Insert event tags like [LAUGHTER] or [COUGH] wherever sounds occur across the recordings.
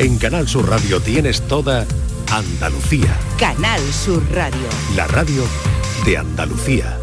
En Canal Sur Radio tienes toda Andalucía. Canal Sur Radio. La radio de Andalucía.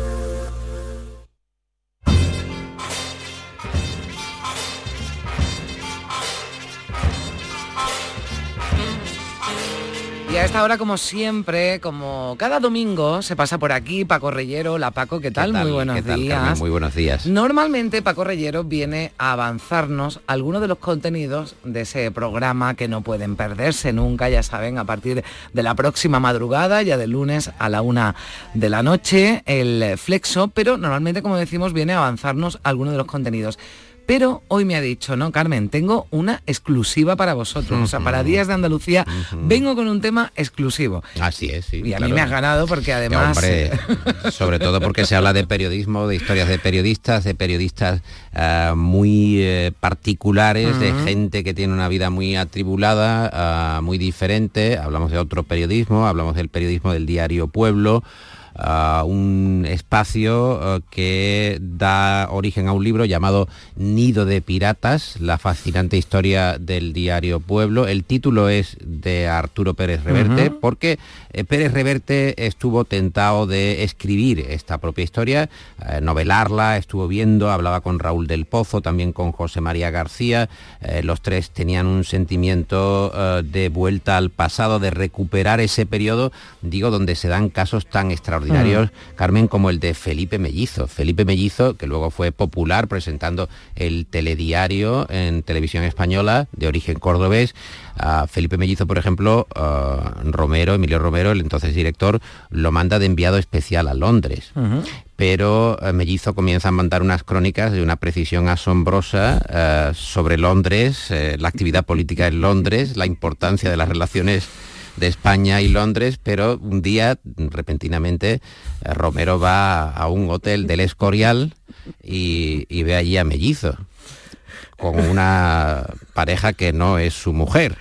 Esta hora, como siempre, como cada domingo, se pasa por aquí Paco Reyero. La Paco, ¿qué tal? Muy buenos ¿Qué tal, días. Carmen? Muy buenos días. Normalmente Paco Reyero viene a avanzarnos algunos de los contenidos de ese programa que no pueden perderse nunca, ya saben, a partir de la próxima madrugada, ya de lunes a la una de la noche, el Flexo, pero normalmente, como decimos, viene a avanzarnos algunos de los contenidos. Pero hoy me ha dicho, no, Carmen, tengo una exclusiva para vosotros. O sea, para Días de Andalucía vengo con un tema exclusivo. Así es, sí. Y a mí me has ganado porque además... Hombre, [LAUGHS] sobre todo porque se habla de periodismo, de historias de periodistas, de periodistas eh, muy eh, particulares, de gente que tiene una vida muy atribulada, eh, muy diferente. Hablamos de otro periodismo, hablamos del periodismo del diario Pueblo. Eh, un espacio eh, que da origen a un libro llamado Nido de Piratas, la fascinante historia del diario Pueblo. El título es de Arturo Pérez Reverte, porque eh, Pérez Reverte estuvo tentado de escribir esta propia historia, eh, novelarla, estuvo viendo, hablaba con Raúl del Pozo, también con José María García, eh, los tres tenían un sentimiento de vuelta al pasado, de recuperar ese periodo, digo, donde se dan casos tan extraordinarios, Carmen, como el de Felipe Mellizo. Felipe Mellizo, que luego fue popular presentando el telediario en televisión española de origen cordobés, a Felipe Mellizo, por ejemplo, a Romero, Emilio Romero, el entonces director, lo manda de enviado especial a Londres. Pero eh, Mellizo comienza a mandar unas crónicas de una precisión asombrosa eh, sobre Londres, eh, la actividad política en Londres, la importancia de las relaciones de España y Londres, pero un día, repentinamente, eh, Romero va a un hotel del Escorial y, ve allí a Mellizo con una pareja que no es su mujer.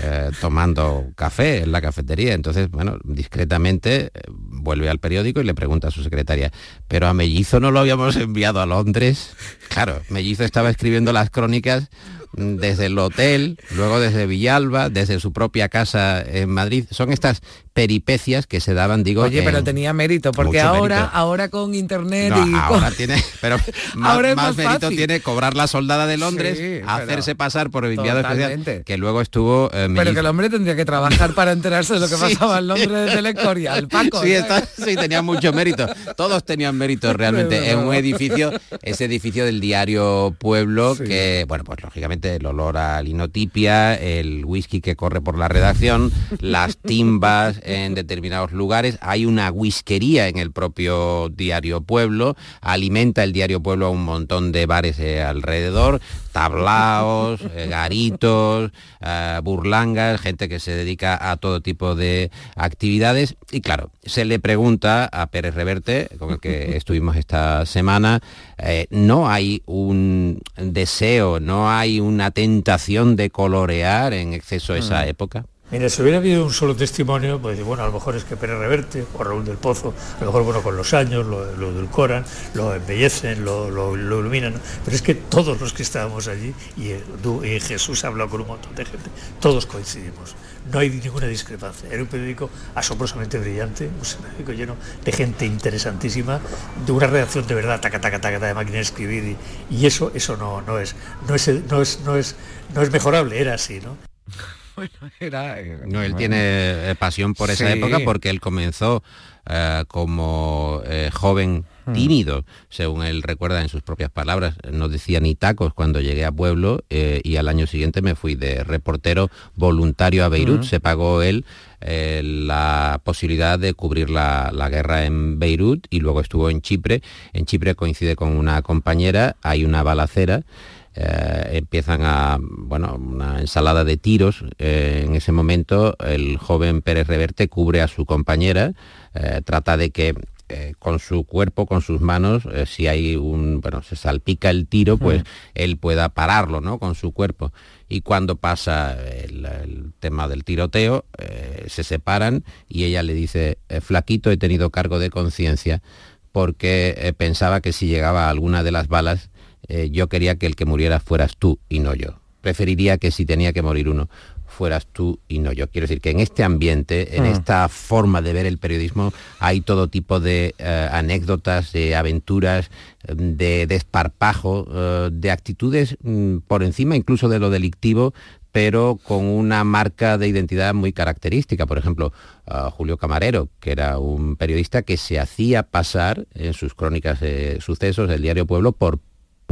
eh, tomando café en la cafetería. Entonces, bueno, discretamente eh, vuelve al periódico y le pregunta a su secretaria, pero a Mellizo no lo habíamos enviado a Londres. Claro, Mellizo estaba escribiendo las crónicas desde el hotel, luego desde Villalba, desde su propia casa en Madrid. Son estas peripecias que se daban, digo, Oye, pero en- tenía mérito, porque ahora, mérito. ahora con internet No, y ahora con- tiene, pero [LAUGHS] más, Ahora es más más mérito fácil. tiene cobrar la soldada de Londres, Sí, hacerse pasar por el enviado especial, que luego estuvo eh, Pero que el hombre tendría que trabajar para enterarse de lo que [LAUGHS] Sí, pasaba en. Londres desde el Escorial, [LAUGHS] Paco. Sí, está- sí, tenía mucho mérito. Todos tenían mérito realmente. En un edificio, ese edificio del diario Pueblo, que, bueno, pues lógicamente el olor a linotipia, el whisky que corre por la redacción, las timbas en determinados lugares. Hay una whiskería en el propio diario Pueblo. Alimenta el diario Pueblo a un montón de bares eh, alrededor. Tablaos, eh, garitos, eh, burlangas, gente que se dedica a todo tipo de actividades. Y claro, se le pregunta a Pérez Reverte, con el que [LAUGHS] estuvimos esta semana, eh, no hay un deseo, no hay una tentación de colorear en exceso esa Mm. época. Mira, si hubiera habido un solo testimonio, pues bueno, a lo mejor es que Pérez Reverte o Raúl del Pozo, a lo mejor bueno, con los años lo, lo edulcoran, lo embellecen, lo, lo- iluminan, pero es que todos los que estábamos allí, y, eh, y Jesús ha hablado con un montón de gente, todos coincidimos. No hay ninguna discrepancia. Era un periódico asombrosamente brillante, un periódico lleno de gente interesantísima, de una redacción de verdad, taca, taca, taca, de máquina de escribir, y, y eso, eso no, no es, no es, no es, no es, no es mejorable, era así, ¿no? [LAUGHS] Era, eh, No, él bueno. tiene eh, pasión por esa Sí. época porque él comenzó eh, como eh, joven Hmm. tímido, según él recuerda en sus propias palabras. No decía ni tacos cuando llegué a Pueblo eh, y al año siguiente me fui de reportero voluntario a Beirut. Hmm. Se pagó él eh, la posibilidad de cubrir la, la guerra en Beirut y luego estuvo en Chipre. En Chipre coincide con una compañera, hay una balacera. Eh, empiezan a, bueno, una ensalada de tiros. eh, en ese momento el joven Pérez Reverte cubre a su compañera, eh, trata de que con su cuerpo, con sus manos, si hay un, bueno, se salpica el tiro, pues él pueda pararlo, ¿no? Con su cuerpo. Y cuando pasa el, el tema del tiroteo, se separan y ella le dice, "Eh, flaquito, he tenido cargo de conciencia porque pensaba que si llegaba alguna de las balas, eh, yo quería que el que muriera fueras tú y no yo. Preferiría que si tenía que morir uno, fueras tú y no yo. Quiero decir que en este ambiente, en mm. esta forma de ver el periodismo, hay todo tipo de eh, anécdotas, de aventuras, de desparpajo, eh, de actitudes mm, por encima incluso de lo delictivo, pero con una marca de identidad muy característica. Por ejemplo, Julio Camarero, que era un periodista que se hacía pasar en sus crónicas de sucesos del diario Pueblo por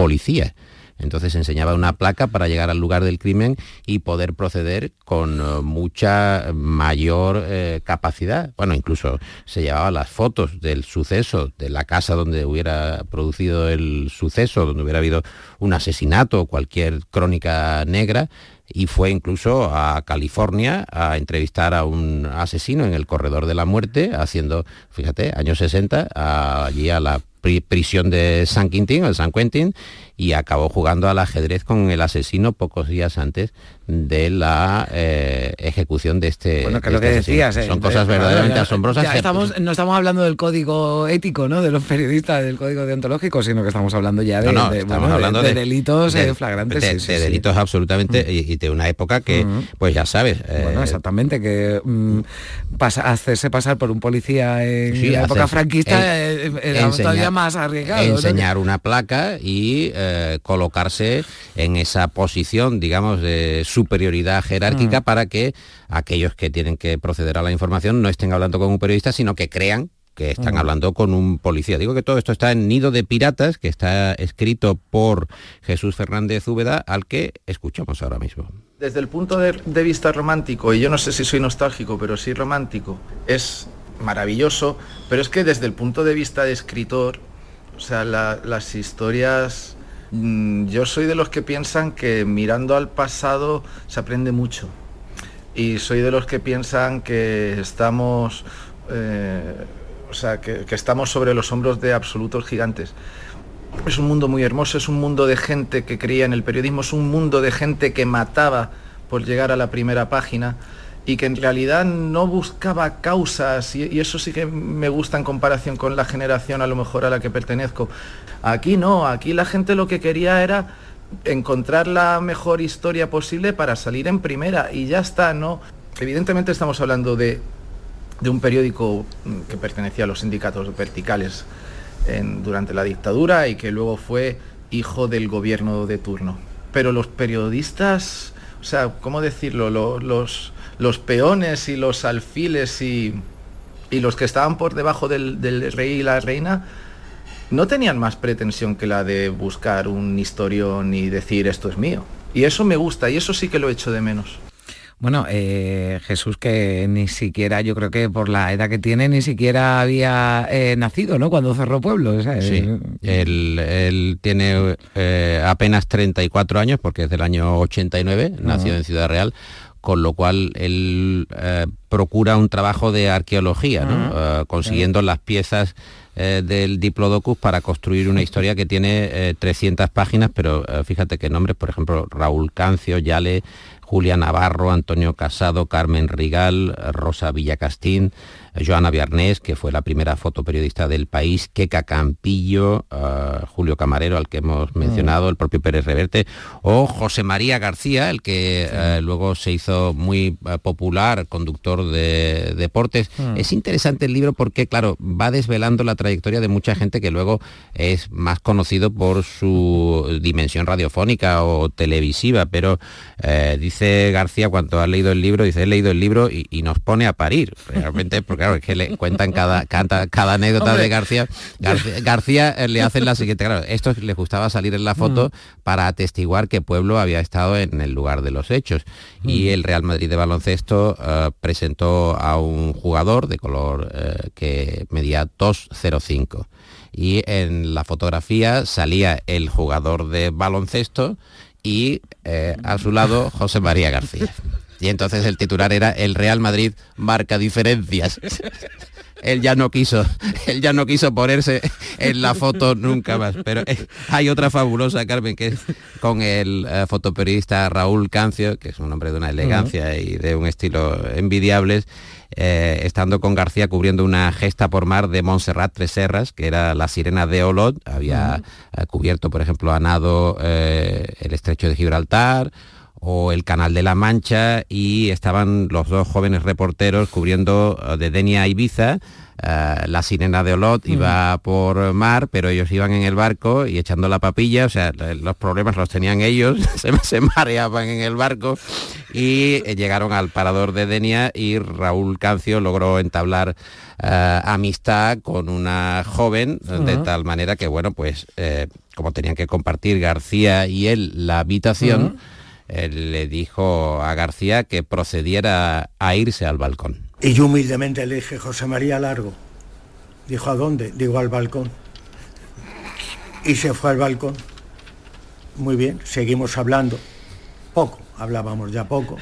policía. Entonces enseñaba una placa para llegar al lugar del crimen y poder proceder con eh, mucha mayor eh, capacidad. Bueno, incluso se llevaba las fotos del suceso, de la casa donde hubiera producido el suceso, donde hubiera habido un asesinato cualquier crónica negra, y fue incluso a California a entrevistar a un asesino en el corredor de la muerte, haciendo, fíjate, años 60, allí a la prisión de San Quintín, el San Quentin, y acabó jugando al ajedrez con el asesino pocos días antes de la eh, ejecución de este. Bueno, que lo que decías. Son eh, cosas verdaderamente asombrosas. estamos, no estamos hablando del código ético, ¿no? De los periodistas, del código deontológico, sino que estamos hablando ya de, delitos eh, flagrantes. De, delitos absolutamente mm. y, de una época que, mm. pues ya sabes. bueno, exactamente, que mm, hacerse pasar por un policía en la época franquista era todavía más arriesgado. Enseñar una placa y eh, colocarse en esa posición, digamos, de superioridad jerárquica mm. para que aquellos que tienen que proceder a la información no estén hablando con un periodista, sino que crean que están mm. hablando con un policía. Digo que todo esto está en Nido de Piratas, que está escrito por Jesús Fernández Úbeda, al que escuchamos ahora mismo. Desde el punto de, vista romántico, y yo no sé si soy nostálgico, pero sí romántico, es maravilloso, pero es que desde el punto de vista de escritor, o sea, las historias Mm, yo soy de los que piensan que mirando al pasado se aprende mucho. Y soy de los que piensan que estamos, eh, o sea, que, estamos sobre los hombros de absolutos gigantes. Es un mundo muy hermoso, es un mundo de gente que creía en el periodismo, es un mundo de gente que mataba por llegar a la primera página y que en realidad no buscaba causas y, eso sí que me gusta en comparación con la generación a lo mejor a la que pertenezco. Aquí no, aquí la gente lo que quería era encontrar la mejor historia posible para salir en primera y ya está, ¿no? Evidentemente estamos hablando de, de un periódico que pertenecía a los sindicatos verticales durante la dictadura y que luego fue hijo del gobierno de turno. Pero los periodistas, o sea, ¿cómo decirlo? los peones y los alfiles y, los que estaban por debajo del, del, rey y la reina no tenían más pretensión que la de buscar un historión y decir esto es mío. Y eso me gusta y eso sí que lo echo de menos. Bueno, eh, Jesús que ni siquiera, yo creo que por la edad que tiene, ni siquiera había eh, nacido, ¿no? Cuando cerró Pueblo. Sí, él, tiene eh, apenas 34 años, porque es del año 89, nació en Ciudad Real con lo cual él eh, procura un trabajo de arqueología, eh, consiguiendo las piezas eh, del Diplodocus para construir una historia que tiene 300 páginas, pero fíjate que nombres, por ejemplo, Raúl Cancio, Yale, Julia Navarro, Antonio Casado, Carmen Rigal, Rosa Villacastín, Joana Viarnés, que fue la primera fotoperiodista del país, Queca Campillo, eh, Julio Camarero, al que hemos mm. mencionado, el propio Pérez Reverte, o José María García, el que eh, luego se hizo muy eh, popular, conductor de deportes. Mm. Es interesante el libro porque, claro, va desvelando la trayectoria de mucha gente que luego es más conocido por su dimensión radiofónica o televisiva, pero dice García, cuando ha leído el libro, dice, he leído el libro y, y nos pone a parir, realmente, porque claro, es que le cuentan cada, cada, anécdota de García. García, eh, le hacen la siguiente, claro, esto le gustaba salir en la foto mm. para atestiguar que Pueblo había estado en el lugar de los hechos. Y mm. el Real Madrid de baloncesto eh, presentó a un jugador de color eh, que medía 2,05 y en la fotografía salía el jugador de baloncesto y a su lado José María García. Y entonces el titular era El Real Madrid marca diferencias. [LAUGHS] él ya no quiso, él ya no quiso ponerse en la foto nunca más. Pero eh, hay otra fabulosa, Carmen, que es con el eh, fotoperiodista Raúl Cancio, que es un hombre de una elegancia y de un estilo envidiables, eh, estando con García cubriendo una gesta por mar de Montserrat Treserras, que era la sirena de Olot, había cubierto, por ejemplo, a nado el estrecho de Gibraltar, o el Canal de la Mancha y estaban los dos jóvenes reporteros cubriendo eh, de Denia a Ibiza. eh, la sirena de Olot iba por mar, pero ellos iban en el barco y echando la papilla, o sea, los problemas los tenían ellos, [LAUGHS] se, se mareaban en el barco y eh, llegaron al parador de Denia y Raúl Cancio logró entablar amistad con una joven, de tal manera que, bueno, pues eh, como tenían que compartir García y él la habitación, él le dijo a García que procediera a irse al balcón. Y yo humildemente le dije, José María Largo. Dijo, ¿a dónde? Digo, al balcón. Y se fue al balcón. Muy bien, seguimos hablando. Poco, hablábamos ya poco.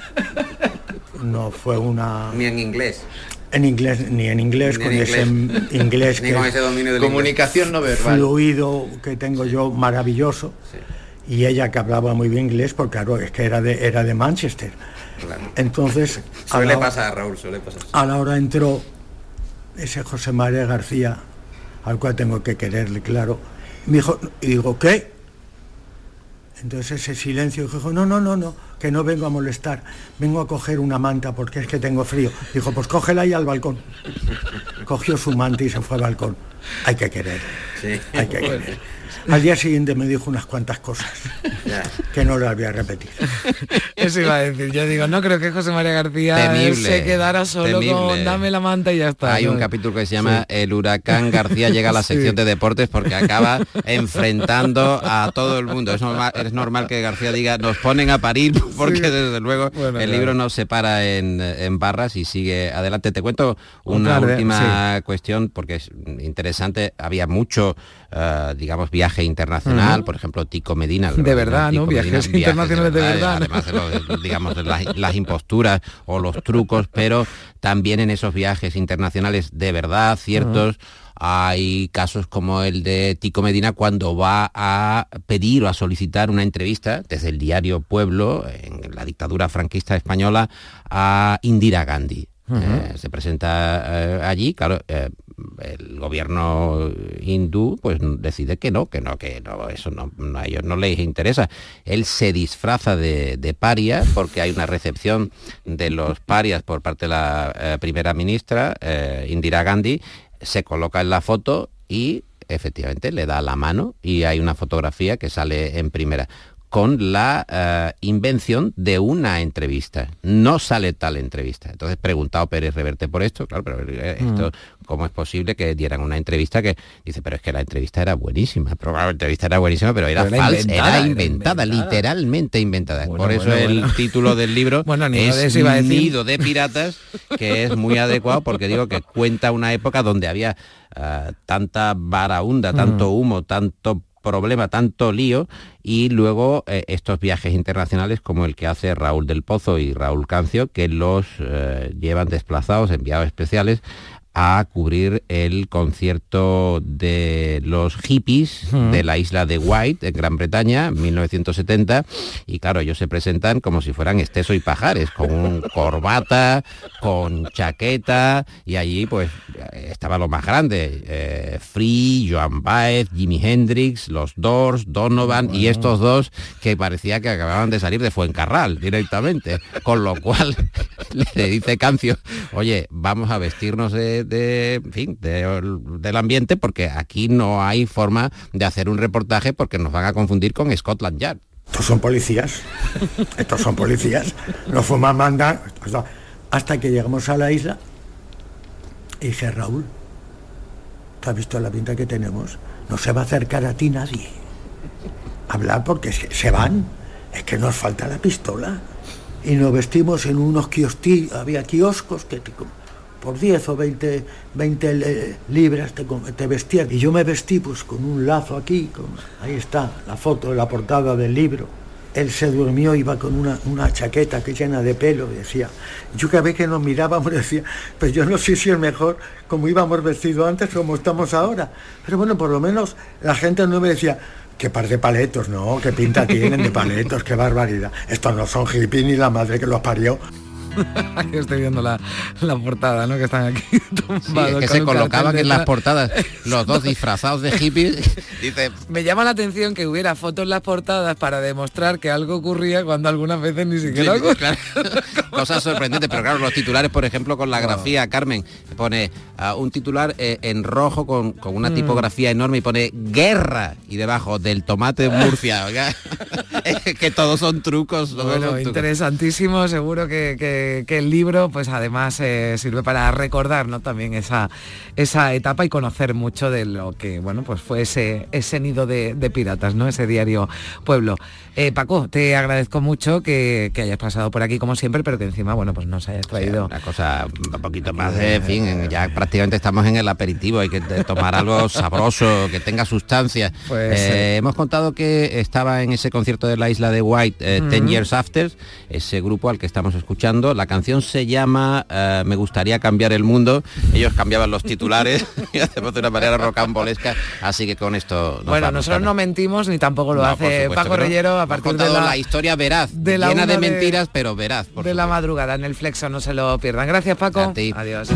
No fue una... Ni en inglés. En inglés, ni en inglés, Ni con en ese inglés, Ni que con ese dominio del Comunicación no verbal. fluido que tengo yo maravilloso. Y ella que hablaba muy bien inglés, porque claro, es que era de, era de Manchester. Entonces, [LAUGHS] a la hora- Raúl, suele pasar. a la hora entró ese José María García, al cual tengo que quererle, claro. Me dijo, y digo, ¿qué? Entonces ese silencio dijo, no, no, no, no, que no vengo a molestar, vengo a coger una manta porque es que tengo frío. Dijo, pues cógela y al balcón. Cogió su manta y se fue al balcón. Hay que querer, hay que querer. Al día siguiente me dijo unas cuantas cosas que no las voy a repetir. [LAUGHS] Eso iba a decir. Yo digo, no creo que José María García Temible, se quedara solo temible. con dame la manta y ya está. Hay un capítulo que se llama El huracán García llega a la [LAUGHS] Sí. sección de deportes porque acaba enfrentando a todo el mundo. Es normal, es normal que García diga, nos ponen a parir [LAUGHS] porque desde luego Bueno, el claro. libro no se para en, en barras y sigue adelante. Te cuento una Claro, última cuestión porque es interesante. Había mucho, eh, digamos, viaje internacional. Por ejemplo, Tico Medina. De verdad, ¿no? Viajes internacionales de verdad, ¿no? Además de, digamos, las, las imposturas o los trucos, pero también en esos viajes internacionales de verdad, ciertos, hay casos como el de Tico Medina cuando va a pedir o a solicitar una entrevista desde el diario Pueblo, en la dictadura franquista española, a Indira Gandhi. Eh, se presenta eh, allí, claro, eh, el gobierno hindú pues decide que no, que no, que no, eso no, a ellos no les interesa. Él se disfraza de, de paria porque hay una recepción de los parias por parte de la eh, primera ministra, eh, Indira Gandhi, se coloca en la foto y efectivamente le da la mano y hay una fotografía que sale en primera con la eh, invención de una entrevista. No sale tal entrevista. Entonces, preguntado Pérez Reverte por esto, claro, pero eh, esto, ¿cómo es posible que dieran una entrevista que dice, pero es que la entrevista era buenísima? Pero claro, la entrevista era buenísima, pero era Pero era falsa, inventada, era era inventada, literalmente inventada. Bueno, por eso bueno, el título del libro [LAUGHS] Bueno, ni de es eso iba a decir. Nido de Piratas, que es muy adecuado porque digo que cuenta una época donde había ah, tanta varaunda, tanto humo, tanto problema, tanto lío y luego eh, estos viajes internacionales como el que hace Raúl del Pozo y Raúl Cancio que los eh, llevan desplazados, enviados especiales a cubrir el concierto de los hippies de la isla de White en Gran Bretaña 1970 y claro ellos se presentan como si fueran Esteso y Pajares con un [LAUGHS] corbata con chaqueta y allí pues estaba lo más grande eh, Free, Joan Baez, Jimi Hendrix, los Doors, Donovan y estos dos que parecía que acababan de salir de Fuencarral directamente. Con lo cual [LAUGHS] le dice Cancio oye vamos a vestirnos de, de, en fin de- del ambiente porque aquí no hay forma de hacer un reportaje porque nos van a confundir con Scotland Yard Estos son policías. Estos son policías. Los fuman mandan. Hasta que llegamos a la isla y dije, Raúl, ¿te has visto la pinta que tenemos? No se va a acercar a ti nadie. Hablar porque se, van. Es que nos falta la pistola. Y nos vestimos en unos kiosquillos. Había kioscos que por 10 o 20, 20 le- libras te, te vestían. Y yo me vestí pues con un lazo aquí, ahí está la foto la portada del libro. Él se durmió, iba con una, una chaqueta que llena de pelo, decía, yo cada vez que nos mirábamos [LAUGHS] decía, pues yo no sé si es mejor como íbamos vestidos antes como estamos ahora. Pero bueno, por lo menos la gente no me decía, qué par de paletos, no, qué pinta tienen de paletos, qué barbaridad. Estos no son hippies ni la madre que los parió. [LAUGHS] aquí estoy viendo la, portada, ¿no? Que están aquí [LAUGHS] tumbados. que se colocaban en las portadas [LAUGHS] los dos disfrazados de hippies. Dice... Me llama la atención que hubiera fotos en las portadas para demostrar que algo ocurría cuando algunas veces ni siquiera Cosas sorprendentes, pero claro, los titulares, por ejemplo, con la grafía, Carmen, pone ah, un titular eh, en rojo con, una mm. tipografía enorme y pone guerra y debajo del tomate Murcia. que todos son trucos. interesantísimo, seguro que, el libro, pues además eh, sirve para recordar ¿no? también esa, esa etapa y conocer mucho de lo que bueno pues fue ese, ese nido de, piratas, ¿no? Ese diario Pueblo. Eh, Paco, te agradezco mucho que, hayas pasado por aquí como siempre, pero que encima, bueno, pues nos hayas traído. una cosa un poquito más de, en fin, ya prácticamente estamos en el aperitivo, hay que tomar algo [LAUGHS] sabroso, que tenga sustancia. Pues, eh, hemos contado que estaba en ese concierto de la isla de White, Ten Years After, ese grupo al que estamos escuchando. La canción se llama eh, Me gustaría cambiar el mundo. Ellos cambiaban los titulares [LAUGHS] y hacemos de una manera rocambolesca, así que con esto... bueno, nosotros no mentimos ni tampoco lo hace Paco Reyero a partir de la, historia veraz, de la llena de mentiras, pero veraz. de la madrugada en el Flexo, no se lo pierdan. Gracias Paco. Adiós.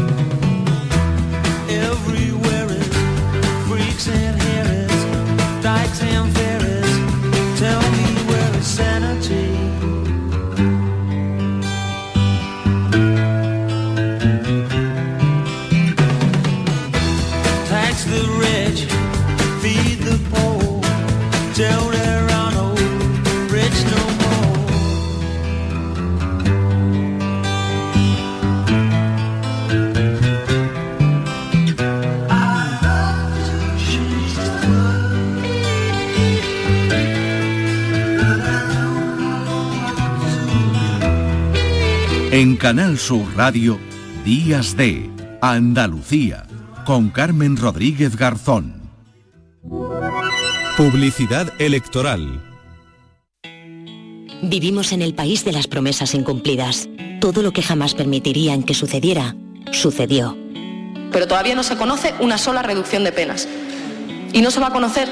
En Canal Sur Radio, Días de Andalucía, con Carmen Rodríguez Garzón. Publicidad electoral. Vivimos en el país de las promesas incumplidas. Todo lo que jamás permitirían que sucediera, sucedió. Pero todavía no se conoce una sola reducción de penas. Y no se va a conocer.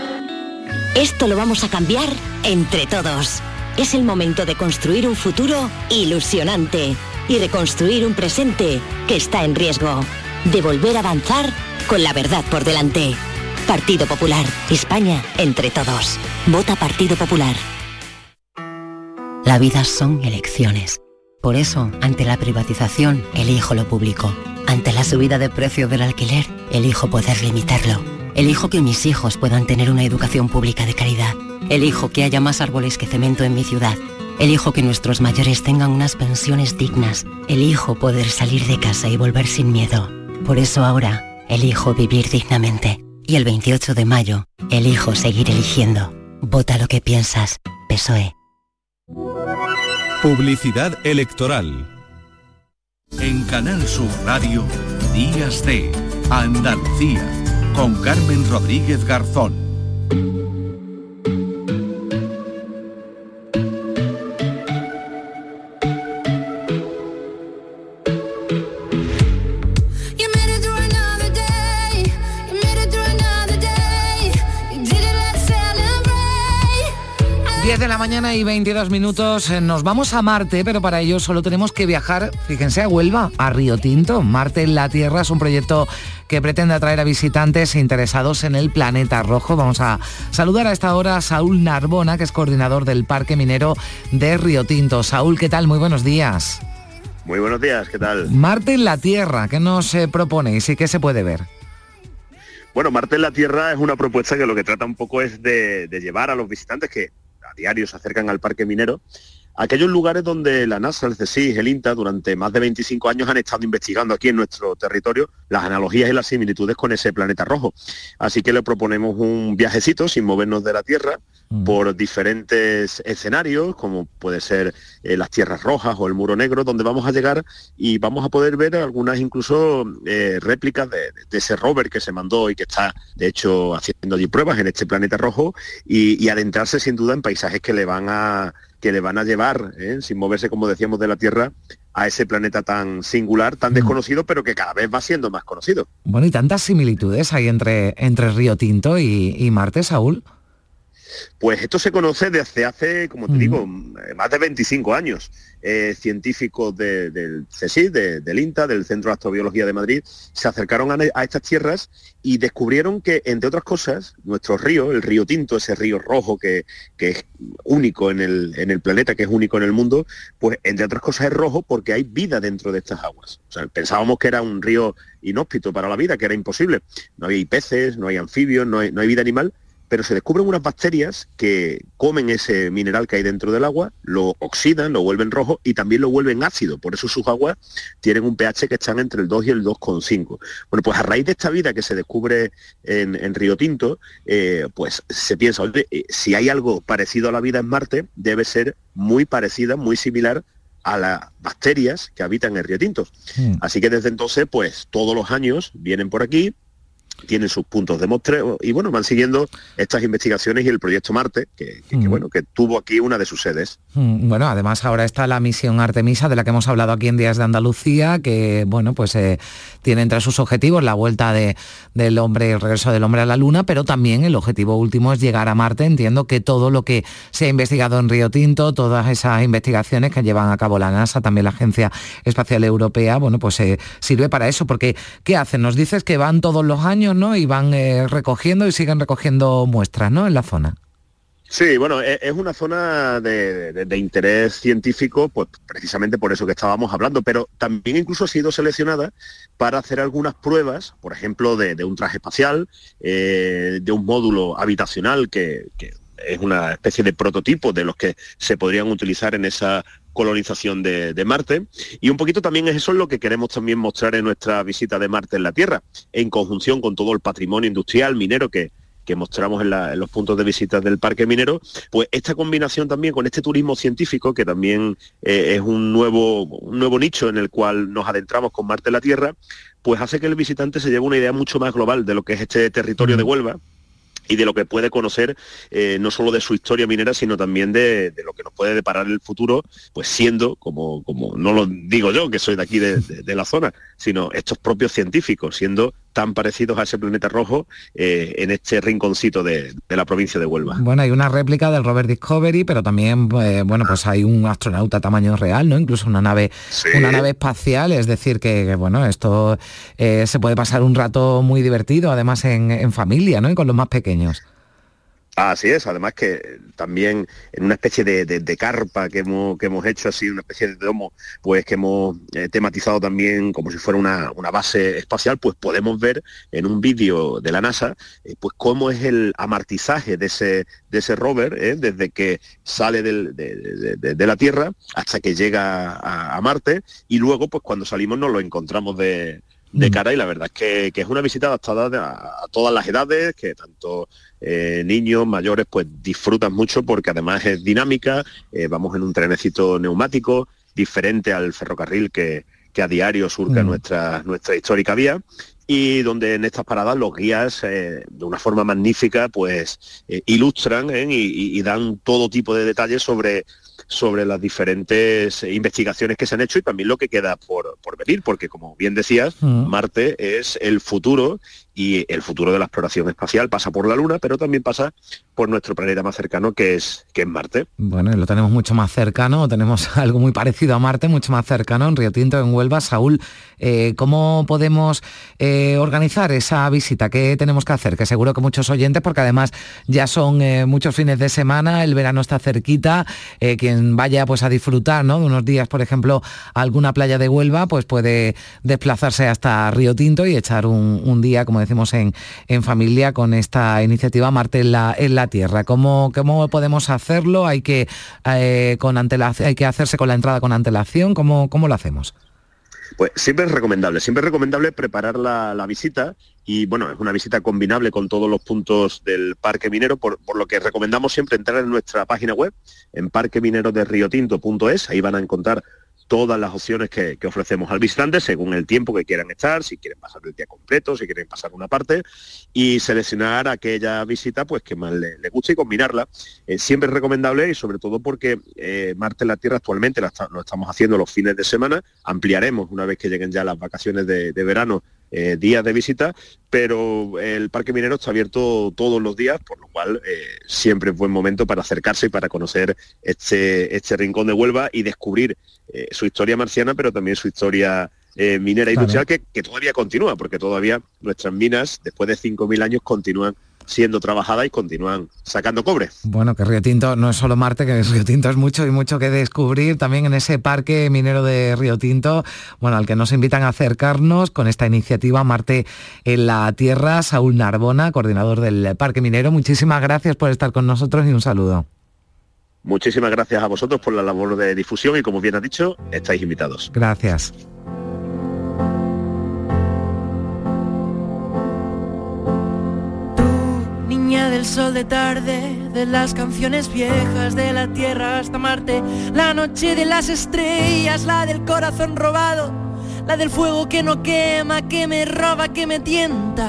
Esto lo vamos a cambiar entre todos. Es el momento de construir un futuro ilusionante y reconstruir un presente que está en riesgo. De volver a avanzar con la verdad por delante. Partido Popular. España entre todos. Vota Partido Popular. La vida son elecciones. Por eso, ante la privatización, elijo lo público. Ante la subida de precio del alquiler, elijo poder limitarlo. Elijo que mis hijos puedan tener una educación pública de calidad. Elijo que haya más árboles que cemento en mi ciudad Elijo que nuestros mayores tengan unas pensiones dignas. Elijo poder salir de casa y volver sin miedo. Por eso ahora, elijo vivir dignamente. Y el 28 de mayo, elijo seguir eligiendo. Vota lo que piensas. PSOE. Publicidad electoral. En Canal Sur Radio, Días de Andalucía, con Carmen Rodríguez Garzón. Y 22 minutos. Eh, nos vamos a Marte, pero para ello solo tenemos que viajar, fíjense, a Huelva, a Río Tinto. Marte en la Tierra es un proyecto que pretende atraer a visitantes interesados en el planeta rojo. Vamos a saludar a esta hora a Saúl Narbona, que es coordinador del Parque Minero de Río Tinto. Saúl, ¿qué tal? Muy buenos días. Muy buenos días, ¿qué tal? Marte en la Tierra, ¿qué nos eh, propone y qué se puede ver? Bueno, Marte en la Tierra es una propuesta que lo que trata un poco es de llevar a los visitantes que diario se acercan al parque minero, aquellos lugares donde la NASA, el CSIS, el INTA, durante más de 25 años han estado investigando aquí en nuestro territorio las analogías y las similitudes con ese planeta rojo. Así que le proponemos un viajecito sin movernos de la Tierra mm. por diferentes escenarios, como puede ser eh, las tierras rojas o el muro negro, donde vamos a llegar y vamos a poder ver algunas incluso eh, réplicas de, ese rover que se mandó y que está, de hecho, haciendo allí pruebas en este planeta rojo y, y adentrarse sin duda en paisajes que le van a que le van a llevar, ¿eh? sin moverse, como decíamos, de la Tierra, a ese planeta tan singular, tan mm. desconocido, pero que cada vez va siendo más conocido. Bueno, y tantas similitudes hay entre, entre Río Tinto y, Marte, Saúl. Pues esto se conoce desde hace, como te digo, más de 25 años. Eh, científicos del CSIC, del INTA, del Centro de Astrobiología de Madrid, se acercaron a, estas tierras y descubrieron que, entre otras cosas, nuestro río, el río Tinto, ese río rojo que, es único en el, en el, planeta, que es único en el mundo, pues entre otras cosas es rojo porque hay vida dentro de estas aguas. pensábamos que era un río inhóspito para la vida, que era imposible. No hay peces, no hay anfibios, no hay, no hay vida animal, pero se descubren unas bacterias que comen ese mineral que hay dentro del agua, lo oxidan, lo vuelven rojo y también lo vuelven ácido. Por eso sus aguas tienen un pH que están entre el 2 y el 2,5. Bueno, pues a raíz de esta vida que se descubre en, Río Tinto, eh, pues se piensa, oye, eh, si hay algo parecido a la vida en Marte, debe ser muy parecida, muy similar a las bacterias que habitan en Río Tinto. Hmm. Así que desde entonces, pues todos los años vienen por aquí, tienen sus puntos de muestreo y bueno, van siguiendo estas investigaciones y el proyecto Marte, que, bueno, que tuvo aquí una de sus sedes. Mm, bueno, además ahora está la misión Artemisa, de la que hemos hablado aquí en Días de Andalucía, que bueno, pues eh, tiene entre sus objetivos la vuelta de, del hombre, el regreso del hombre a la Luna, pero también el objetivo último es llegar a Marte. Entiendo que todo lo que se ha investigado en Río Tinto, todas esas investigaciones que llevan a cabo la NASA, también la Agencia Espacial Europea, bueno, pues eh, sirve para eso, porque ¿qué hacen? Nos dices que van todos los años y van eh, recogiendo y siguen recogiendo muestras, ¿no? En la zona. Sí, bueno, e-, es una zona de, interés científico, pues precisamente por eso que estábamos hablando, pero también incluso ha sido seleccionada para hacer algunas pruebas, por ejemplo, de, un traje espacial, eh, de un módulo habitacional que, es una especie de prototipo de los que se podrían utilizar en esa colonización de, Marte. Y un poquito también es eso lo que queremos también mostrar en nuestra visita de Marte en la Tierra, en conjunción con todo el patrimonio industrial minero que, que mostramos en, los puntos de visita del parque minero, pues esta combinación también con este turismo científico, que también eh, es un nuevo, un nuevo nicho en el cual nos adentramos con Marte en la Tierra, pues hace que el visitante se lleve una idea mucho más global de lo que es este territorio de Huelva y de lo que puede conocer eh, no solo de su historia minera, sino también de, lo que nos puede deparar el futuro, pues siendo, como, como no lo digo yo, que soy de aquí de la zona, sino estos propios científicos, siendo tan parecidos a ese planeta rojo eh, en este rinconcito de, la provincia de Huelva. Bueno, hay una réplica del Robert Discovery, pero también, eh, bueno, pues hay un astronauta a tamaño real, ¿no? Incluso una nave, una nave espacial, es decir, que, bueno, esto eh, se puede pasar un rato muy divertido, además en, en familia, ¿no? Y con los más pequeños. Así es, además que también en una especie de, carpa que hemos, que hemos, hecho, así una especie de domo, pues que hemos eh, tematizado también como si fuera una, base espacial, pues podemos ver en un vídeo de la NASA, eh, pues cómo es el amartizaje de ese, rover, eh, desde que sale de, la Tierra hasta que llega a, a Marte, y luego pues cuando salimos nos lo encontramos de, de mm. cara y la verdad es que, es una visita adaptada a, todas las edades, que tanto eh, niños, mayores, pues disfrutan mucho porque además es dinámica, eh, vamos en un trenecito neumático, diferente al ferrocarril que, a diario surca mm. nuestra, nuestra histórica vía y donde en estas paradas los guías eh, de una forma magnífica pues ilustran y, dan todo tipo de detalles sobre sobre las diferentes investigaciones que se han hecho y también lo que queda por, venir, porque como bien decías, mm. Marte es el futuro y el futuro de la exploración espacial pasa por la Luna, pero también pasa por nuestro planeta más cercano, que es, que es Marte. Bueno, lo tenemos mucho más cercano, tenemos [LAUGHS] algo muy parecido a Marte, mucho más cercano, en Río Tinto, en Huelva. Saúl, eh, ¿cómo podemos eh, organizar esa visita? ¿Qué tenemos que hacer? Que seguro que muchos oyentes, porque además ya son eh, muchos fines de semana, el verano está cerquita, quien vaya pues a disfrutar ¿no? de unos días, por ejemplo, a alguna playa de Huelva, pues puede desplazarse hasta Río Tinto y echar un, un día, como decimos en, en familia con esta iniciativa Marte en la, en la Tierra. ¿Cómo, ¿Cómo podemos hacerlo? ¿Hay que, eh, con ¿Hay que hacerse con la entrada con antelación? ¿Cómo, cómo lo hacemos? Pues siempre es recomendable, siempre es recomendable preparar la, visita y bueno, es una visita combinable con todos los puntos del Parque Minero, por, por, lo que recomendamos siempre entrar en nuestra página web, en parquemineroderriotinto.es, ahí van a encontrar todas las opciones que, ofrecemos al visitante según el tiempo que quieran estar, si quieren pasar el día completo, si quieren pasar una parte y seleccionar aquella visita pues que más le, guste y combinarla. Eh, siempre es recomendable y sobre todo porque eh, Marte en la Tierra actualmente lo estamos haciendo los fines de semana, ampliaremos una vez que lleguen ya las vacaciones de, verano eh, días de visita, pero el Parque Minero está abierto todos los días, por lo cual eh, siempre es buen momento para acercarse y para conocer este, este rincón de Huelva y descubrir eh, su historia marciana, pero también su historia minera industrial que, que, todavía continúa, porque todavía nuestras minas, después de 5.000 años, continúan siendo trabajada y continúan sacando cobre. Bueno, que Río Tinto no es solo Marte, que Río Tinto es mucho y mucho que descubrir también en ese parque minero de Río Tinto, bueno, al que nos invitan a acercarnos con esta iniciativa Marte en la Tierra, Saúl Narbona, coordinador del Parque Minero. Muchísimas gracias por estar con nosotros y un saludo. Muchísimas gracias a vosotros por la labor de difusión y como bien ha dicho, estáis invitados. Gracias. Del sol de tarde, de las canciones viejas de la tierra hasta Marte, la noche de las estrellas, la del corazón robado, la del fuego que no quema, que me roba, que me tienta.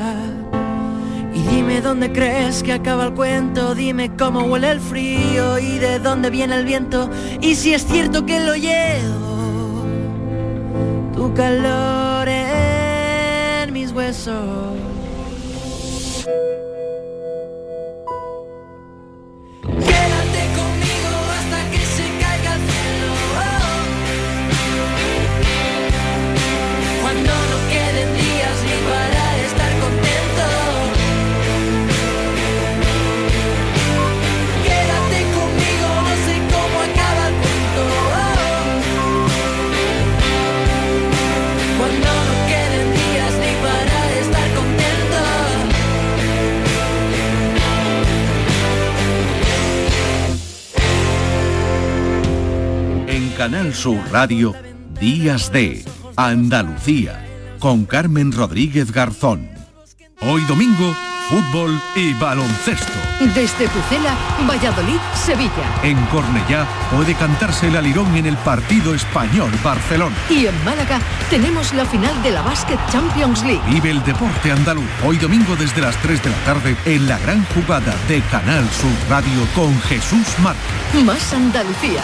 Y dime dónde crees que acaba el cuento, dime cómo huele el frío y de dónde viene el viento, y si es cierto que lo llevo, tu calor en mis huesos. Canal Sur Radio, Días de Andalucía, con Carmen Rodríguez Garzón. Hoy domingo, fútbol y baloncesto. Desde Pucela, Valladolid, Sevilla. En Cornellá puede cantarse el alirón en el partido español-Barcelona. Y en Málaga tenemos la final de la Basket Champions League. Vive el deporte andaluz. Hoy domingo desde las 3 de la tarde en la gran jugada de Canal Sur Radio con Jesús Márquez. Más Andalucía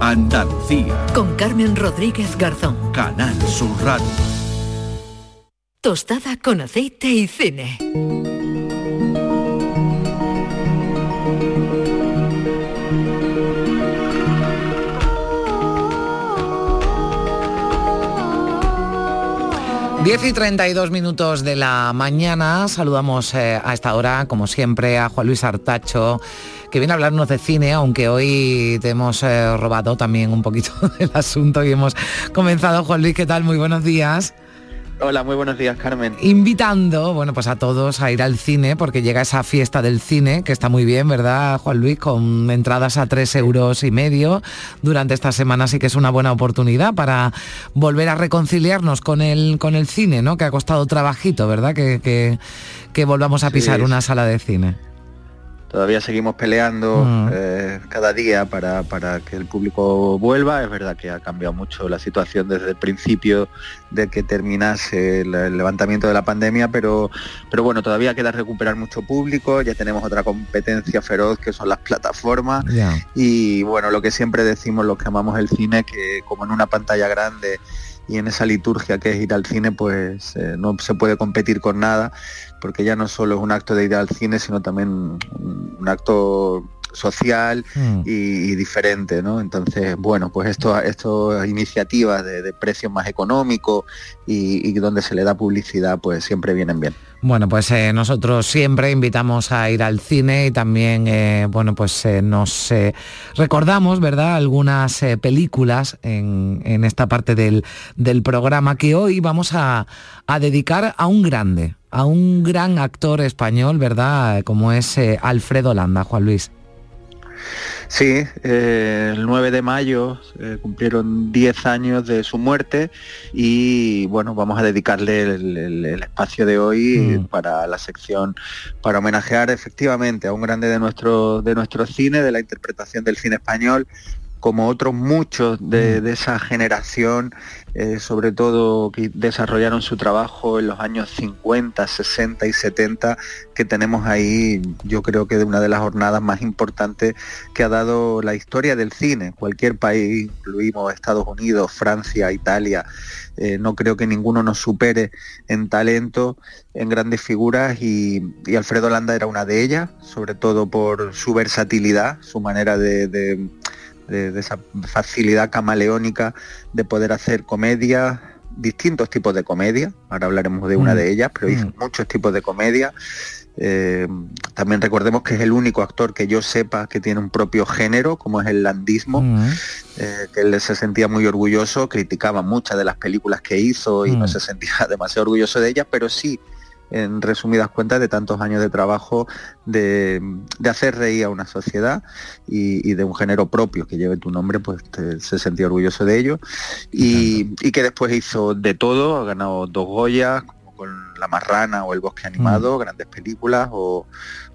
Andalucía. Con Carmen Rodríguez Garzón. Canal Sur Radio. Tostada con aceite y cine. Diez y 32 minutos de la mañana. Saludamos eh, a esta hora, como siempre, a Juan Luis Artacho, que viene a hablarnos de cine, aunque hoy te hemos eh, robado también un poquito [LAUGHS] del asunto y hemos comenzado. Juan Luis, ¿qué tal? Muy buenos días. Hola, muy buenos días, Carmen. Invitando, bueno, pues a todos a ir al cine, porque llega esa fiesta del cine, que está muy bien, ¿verdad, Juan Luis? Con entradas a tres euros y medio durante esta semana, sí que es una buena oportunidad para volver a reconciliarnos con el, con el cine, ¿no? Que ha costado trabajito, ¿verdad? Que, que, volvamos a pisar una sala de cine. Todavía seguimos peleando mm. eh, cada día para, que el público vuelva. Es verdad que ha cambiado mucho la situación desde el principio de que terminase el, levantamiento de la pandemia, pero, pero bueno, todavía queda recuperar mucho público. Ya tenemos otra competencia feroz que son las plataformas. Y bueno, lo que siempre decimos los que amamos el cine, que como en una pantalla grande y en esa liturgia que es ir al cine, pues eh, no se puede competir con nada, porque ya no solo es un acto de ir al cine, sino también un acto social Mm. y, y diferente, ¿no? Entonces, bueno, pues esto, estas iniciativas de, de precios más económicos y, y donde se le da publicidad, pues siempre vienen bien. Bueno, pues eh, nosotros siempre invitamos a ir al cine y también, eh, bueno, pues eh, nos recordamos, ¿verdad?, algunas películas en, en esta parte del, del programa que hoy vamos a, a dedicar a un grande, a un gran actor español, ¿verdad?, como es Alfredo Landa, Juan Luis. Sí, eh, el 9 de mayo eh, cumplieron 10 años de su muerte y bueno, vamos a dedicarle el, el- el espacio de hoy Mm. para la sección, para homenajear efectivamente a un grande de nuestro, de nuestro cine, de la interpretación del cine español, como otros muchos de, de esa generación, eh, sobre todo que desarrollaron su trabajo en los años 50, 60 y 70, que tenemos ahí, yo creo que de una de las jornadas más importantes que ha dado la historia del cine. Cualquier país, incluimos Estados Unidos, Francia, Italia, eh, no creo que ninguno nos supere en talento, en grandes figuras y, y Alfredo Landa era una de ellas, sobre todo por su versatilidad, su manera de, de- de- de esa facilidad camaleónica de poder hacer comedia, distintos tipos de comedia, ahora hablaremos de una Mm. de ellas, pero hizo Mm. muchos tipos de comedia. Eh, también recordemos que es el único actor que yo sepa que tiene un propio género, como es el landismo, Mm. eh, que él se sentía muy orgulloso, criticaba muchas de las películas que hizo y no se sentía [LAUGHS] demasiado orgulloso de ellas, pero sí, en resumidas cuentas, de tantos años de trabajo, de, de hacer reír a una sociedad y, y de un género propio que lleve tu nombre, pues te- se sentía orgulloso de ello. Y, y que después hizo de todo, ha ganado dos Goyas, como con La Marrana o El Bosque Animado, grandes películas, o,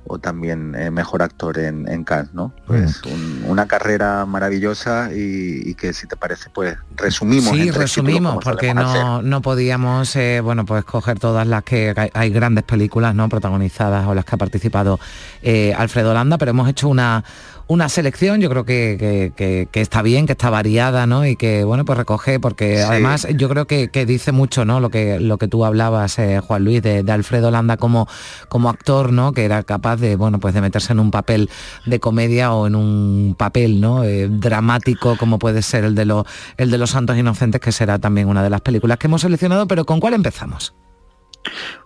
o también eh, mejor actor en, en Cannes, ¿no? Pues un- una carrera maravillosa y, y que si te parece, pues resumimos. Sí, resumimos, porque no, no podíamos, eh, bueno, pues coger todas las que hay, hay grandes películas, ¿no? Protagonizadas o las que ha participado eh, Alfredo Landa, pero hemos hecho una una selección, yo creo que, que- que- que está bien, que está variada, ¿no? Y que, bueno, pues recoge, porque Sí. además yo creo que, dice mucho, ¿no? Lo que, lo que tú hablabas, eh, Juan Luis, de, de Alfredo Landa como, como actor, ¿no? Que era capaz de, bueno, pues de meterse en un papel de comedia o en un papel, ¿no? Eh, dramático, como puede ser el de, los el de Los Santos Inocentes, que será también una de las películas que hemos seleccionado, pero ¿con cuál empezamos?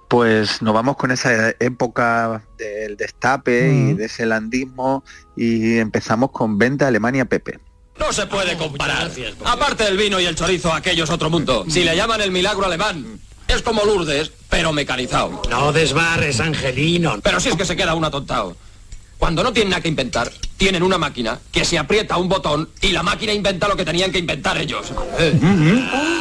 Pues nos vamos con esa época del destape y Mm. de ese landismo y empezamos con Venta Alemania Pepe. No se puede comparar. Aparte del vino y el chorizo, aquello es otro mundo. Si le llaman el milagro alemán, es como Lourdes, pero mecanizado. No desbarres, Angelino. Pero si es que se queda un atontado. Cuando no tienen nada que inventar, tienen una máquina que se aprieta un botón y la máquina inventa lo que tenían que inventar ellos. Eh.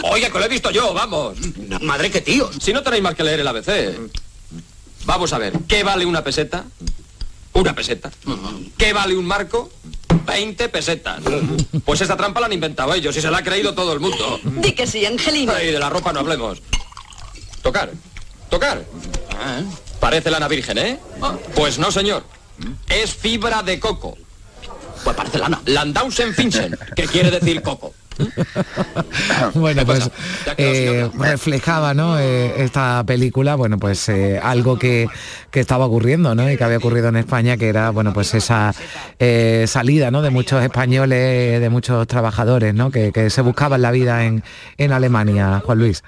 Oiga, que lo he visto yo, vamos. Madre que tío. Si no tenéis más que leer el ABC. Vamos a ver, ¿qué vale una peseta? Una peseta. ¿Qué vale un marco? 20 pesetas. Pues esta trampa la han inventado ellos y se la ha creído todo el mundo. Di que sí, Angelino. Y de la ropa no hablemos. Tocar. Tocar. Parece lana virgen, ¿eh? Pues no, señor. Es fibra de coco. Pues parece lana. Landausen Finchen, que quiere decir coco. [LAUGHS] Bueno, pues eh, reflejaba ¿no? Eh, esta película, bueno, pues eh, algo que, que estaba ocurriendo, ¿no? Y que había ocurrido en España, que era, bueno, pues esa salida, ¿no? De muchos españoles, de muchos trabajadores, ¿no? Que, que se buscaban la vida en, en Alemania, Juan Luis.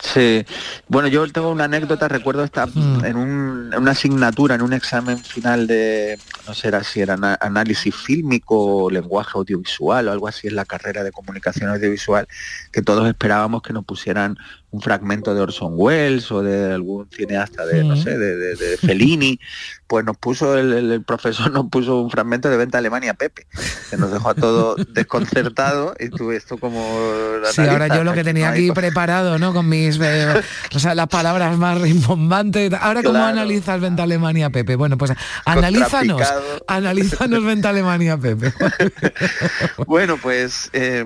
Sí, bueno, yo tengo una anécdota, recuerdo estar en, un- en una asignatura, en un examen final de, no sé era si era análisis fílmico o lenguaje audiovisual o algo así en la carrera de comunicación audiovisual, que todos esperábamos que nos pusieran un fragmento de Orson Welles o de algún cineasta de, no Mm. sé, de, de- de Fellini, pues nos puso, el, profesor nos puso un fragmento de Venta Alemania Pepe, que nos dejó a todos [LAUGHS] desconcertados y tuve esto como... Sí, ahora yo lo que tenía no aquí [LAUGHS] preparado, ¿no? Con mis, eh, o sea, las palabras más rimbombantes. Ahora, ¿cómo Claro. analizas Venta Alemania, Pepe? Bueno, pues analízanos, analízanos Venta Alemania, Pepe. [LAUGHS] Bueno, pues eh,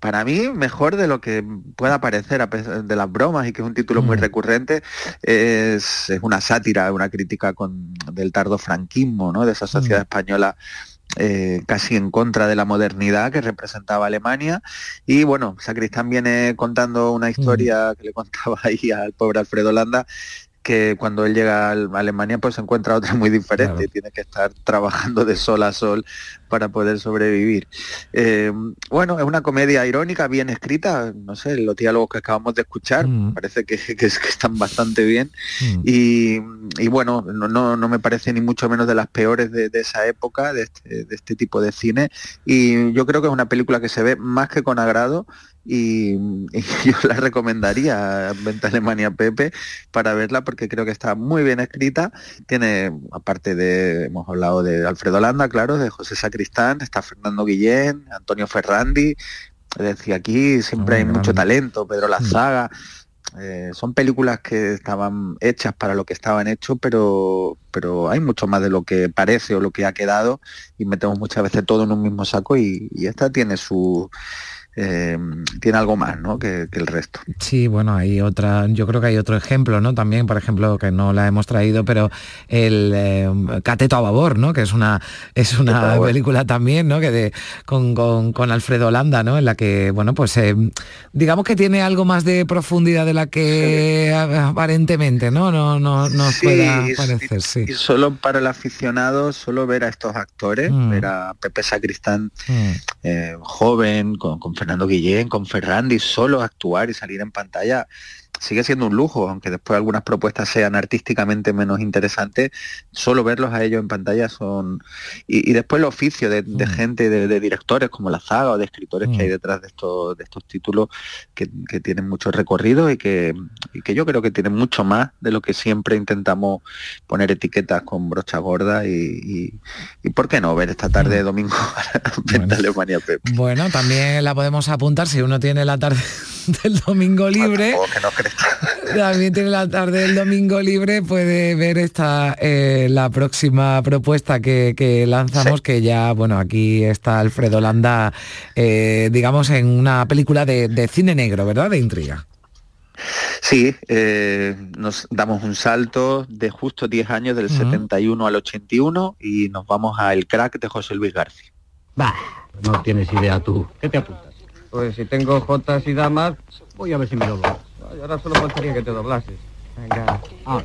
para mí mejor de lo que pueda parecer a pesar de las bromas y que es un título muy recurrente, es, es una sátira, una crítica con, del tardo franquismo, ¿no? de esa sociedad española eh, casi en contra de la modernidad que representaba Alemania. Y bueno, Sacristán viene contando una historia que le contaba [LAUGHS] ahí al pobre Alfredo Landa, que cuando él llega a Alemania pues se encuentra otra muy diferente, tiene que estar trabajando de sol a sol para poder sobrevivir. Eh, bueno, es una comedia irónica, bien escrita, no sé, los diálogos que acabamos de escuchar, Mm. parece que, que- que están bastante bien. Y, y bueno, no, no, no me parece ni mucho menos de las peores de, de esa época, de este, de este tipo de cine. Y yo creo que es una película que se ve más que con agrado y, [LAUGHS] y yo la recomendaría a Venta Alemania Pepe para verla porque creo que está muy bien escrita. Tiene, aparte de, hemos hablado de Alfredo Landa, claro, de José Sacristán, está Fernando Guillén, Antonio Ferrandi. Es decir, aquí siempre hay mucho talento, Pedro Lazaga. Eh, son películas que estaban hechas para lo que estaban hechos, pero, pero hay mucho más de lo que parece o lo que ha quedado y metemos muchas veces todo en un mismo saco y, y esta tiene su eh, tiene algo más ¿no? que, que el resto. Sí, bueno, hay otra, yo creo que hay otro ejemplo, ¿no? También, por ejemplo, que no la hemos traído, pero el eh, Cateto a Babor, ¿no? Que es una es una película también, ¿no? Que de con, con, con Alfredo Landa, ¿no? En la que, bueno, pues eh, digamos que tiene algo más de profundidad de la que aparentemente, ¿no? No, no nos Sí, pueda parecer, sí. Y solo para el aficionado, solo ver a estos actores, Mm. ver a Pepe Sacristán Mm. eh, joven, con, con Fernando Guillén, con Ferrandi, solo actuar y salir en pantalla, sigue siendo un lujo, aunque después algunas propuestas sean artísticamente menos interesantes, solo verlos a ellos en pantalla son... Y, y después el oficio de, de gente, de, de directores como la Zaga o de escritores que hay detrás de estos, de estos títulos que, que tienen mucho recorrido y que, y que yo creo que tienen mucho más de lo que siempre intentamos poner etiquetas con brocha gorda y, y, y ¿por qué no ver esta tarde de domingo [LAUGHS] Venta Alemania Pep? Bueno, también la podemos apuntar si uno tiene la tarde [LAUGHS] del domingo libre. También tiene la tarde del domingo libre, puede ver esta eh, la próxima propuesta que, que lanzamos, que ya, bueno, aquí está Alfredo Landa, eh, digamos, en una película de, de cine negro, ¿verdad? De intriga. Sí, eh, nos damos un salto de justo 10 años, del 71 al 81, y nos vamos a El Crack de José Luis García. Bah, no tienes idea tú. ¿Qué te apuntas? Pues si tengo jotas y damas, Voy a ver si me doblo. Ay, ahora solo faltaría que te doblases. Venga. Ah,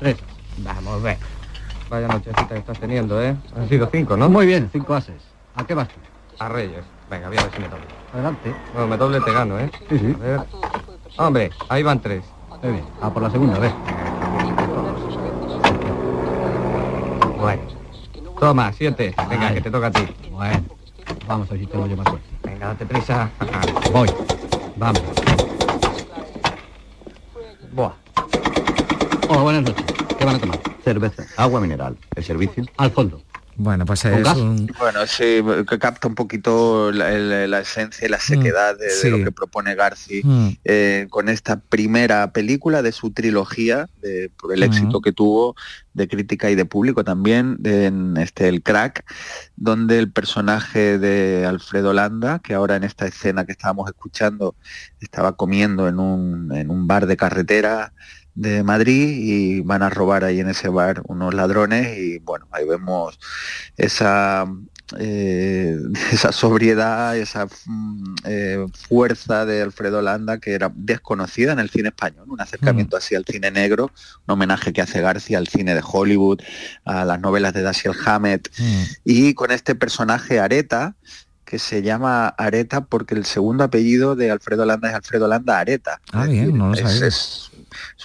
tres. Vamos, ve. Vaya nochecita que estás teniendo, ¿eh? Han sido cinco, ¿no? Muy bien, cinco ases. ¿A qué vas tú? A Reyes. Venga, voy a ver si me doble. Adelante. Bueno, me doble te gano, ¿eh? Sí, sí. A ver. Hombre, ahí van tres. Muy bien. A por la segunda, a ver. Bueno. Toma, siete. Venga, Ay. que te toca a ti. Bueno, vamos a ver si tengo yo más suerte. Venga, date prisa. Voy. Vamos. Hola, buenas noches. ¿Qué van a tomar? Cerveza, agua mineral, el servicio. Al fondo. Bueno, pues ¿Con es gas? un... Bueno, sí, que capta un poquito la, esencia y la sequedad de, de sí. lo que propone Garci Mm. eh, con esta primera película de su trilogía, de- por el Mm. éxito que tuvo de crítica y de público también, de- en este El Crack, donde el personaje de Alfredo Landa, que ahora en esta escena que estábamos escuchando, estaba comiendo en un, en un bar de carretera de Madrid y van a robar ahí en ese bar unos ladrones y bueno, ahí vemos esa eh, [LAUGHS] esa sobriedad, esa mm, eh, fuerza de Alfredo Landa que era desconocida en el cine español, un acercamiento así al cine negro, un homenaje que hace García al cine de Hollywood, a las novelas de Dashiell Hammett y con este personaje Areta que se llama Areta porque el segundo apellido de Alfredo Landa es Alfredo Landa Areta. Ah, bien, no lo Es- sabía. es- es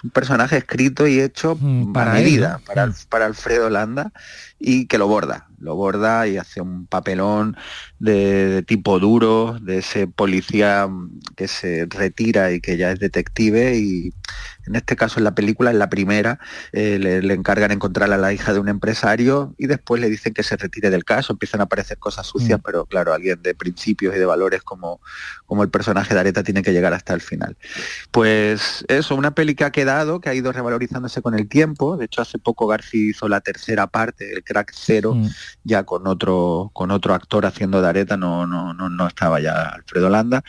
un personaje escrito y hecho para a él, medida para, para Alfredo Landa y que lo borda, lo borda y hace un papelón de, de tipo duro, de ese policía mm, que se retira y que ya es detective y en este caso en la película, en la primera, eh, le, le encargan encontrar a la hija de un empresario y después le dicen que se retire del caso, empiezan a aparecer cosas sucias, pero claro, alguien de principios y de valores como, como el personaje de Areta tiene que llegar hasta el final. Pues eso, una peli que ha quedado, que ha ido revalorizándose con el tiempo. De hecho, hace poco García hizo la tercera parte, el Crack Cero, ya con otro, con otro actor haciendo de Areta, no, no, no, no estaba ya Alfredo Landa.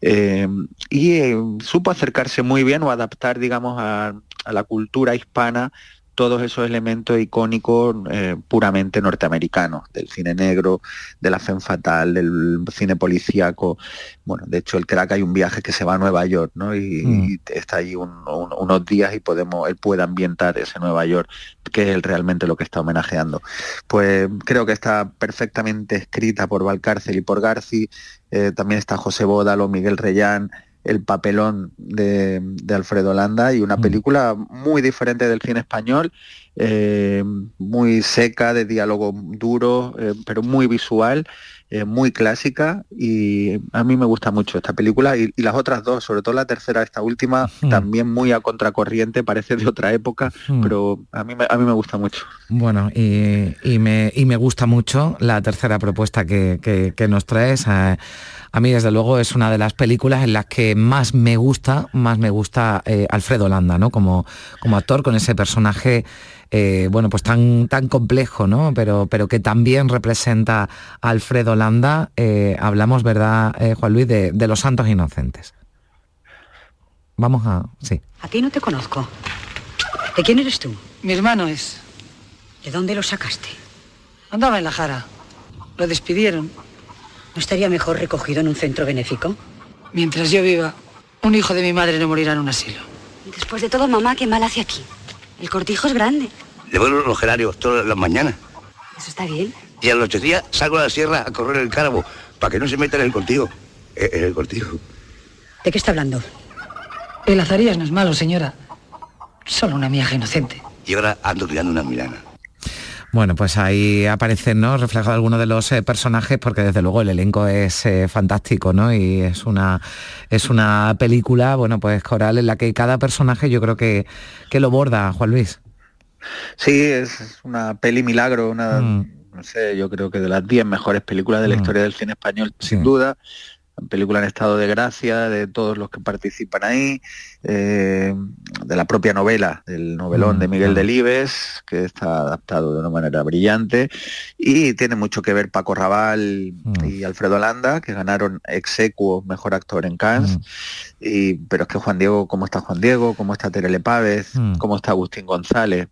Eh, y eh, supo acercarse muy bien o adaptar, digamos, a, a la cultura hispana todos esos elementos icónicos eh, puramente norteamericanos, del cine negro, de la femme fatal, del cine policíaco. Bueno, de hecho el crack hay un viaje que se va a Nueva York, ¿no? Y, Mm. y está allí un- un- unos días y podemos, él puede ambientar ese Nueva York, que es realmente lo que está homenajeando. Pues creo que está perfectamente escrita por Valcárcel y por Garci. Eh, también está José Bódalo, Miguel Reyán, el papelón de, de Alfredo Landa y una película muy diferente del cine español, eh, muy seca, de diálogo duro, eh, pero muy visual, eh, muy clásica y a mí me gusta mucho esta película y, y las otras dos, sobre todo la tercera, esta última, también muy a contracorriente, parece de otra época, Mm. pero a mí, me- a mí me gusta mucho. Bueno, y, y me, y me gusta mucho la tercera propuesta que, que- que nos traes. A, a mí, desde luego, es una de las películas en las que más me gusta, más me gusta eh, Alfredo Landa, ¿no? Como, como actor, con ese personaje, eh, bueno, pues tan, tan complejo, ¿no? Pero, pero que también representa a Alfredo Landa. Eh, hablamos, ¿verdad, eh, Juan Luis, de, de Los Santos Inocentes? Vamos a... Sí. A ti no te conozco. ¿De quién eres tú? Mi hermano es. ¿De dónde lo sacaste? Andaba en la jara. Lo despidieron. ¿No estaría mejor recogido en un centro benéfico? Mientras yo viva, un hijo de mi madre no morirá en un asilo. Después de todo, mamá, ¿qué mal hace aquí? El cortijo es grande. Le vuelvo los gerarios todas las mañanas. Eso está bien. Y a los ocho días salgo a la sierra a correr el cárabo para que no se meta en el cortijo. Eh, En el cortijo. ¿De qué está hablando? El Azarías no es malo, señora. Solo una vieja inocente. Y ahora ando tirando una milana. Bueno, pues ahí aparecen, ¿no? Reflejado algunos de los eh, personajes, porque desde luego el elenco es eh, fantástico, ¿no? Y es una, es una película, bueno, pues coral en la que cada personaje yo creo que, que lo borda, Juan Luis. Sí, es una peli milagro, una, no sé, yo creo que de las 10 mejores películas de la Mm. historia del cine español, sin duda. Película en estado de gracia de todos los que participan ahí, eh, de la propia novela, del novelón de Miguel Delibes, que está adaptado de una manera brillante, y tiene mucho que ver Paco Raval y Alfredo Landa, que ganaron ex equo mejor actor en Cannes, y, pero es que Juan Diego, ¿cómo está Juan Diego? ¿Cómo está Terele Pávez? ¿Cómo está Agustín González?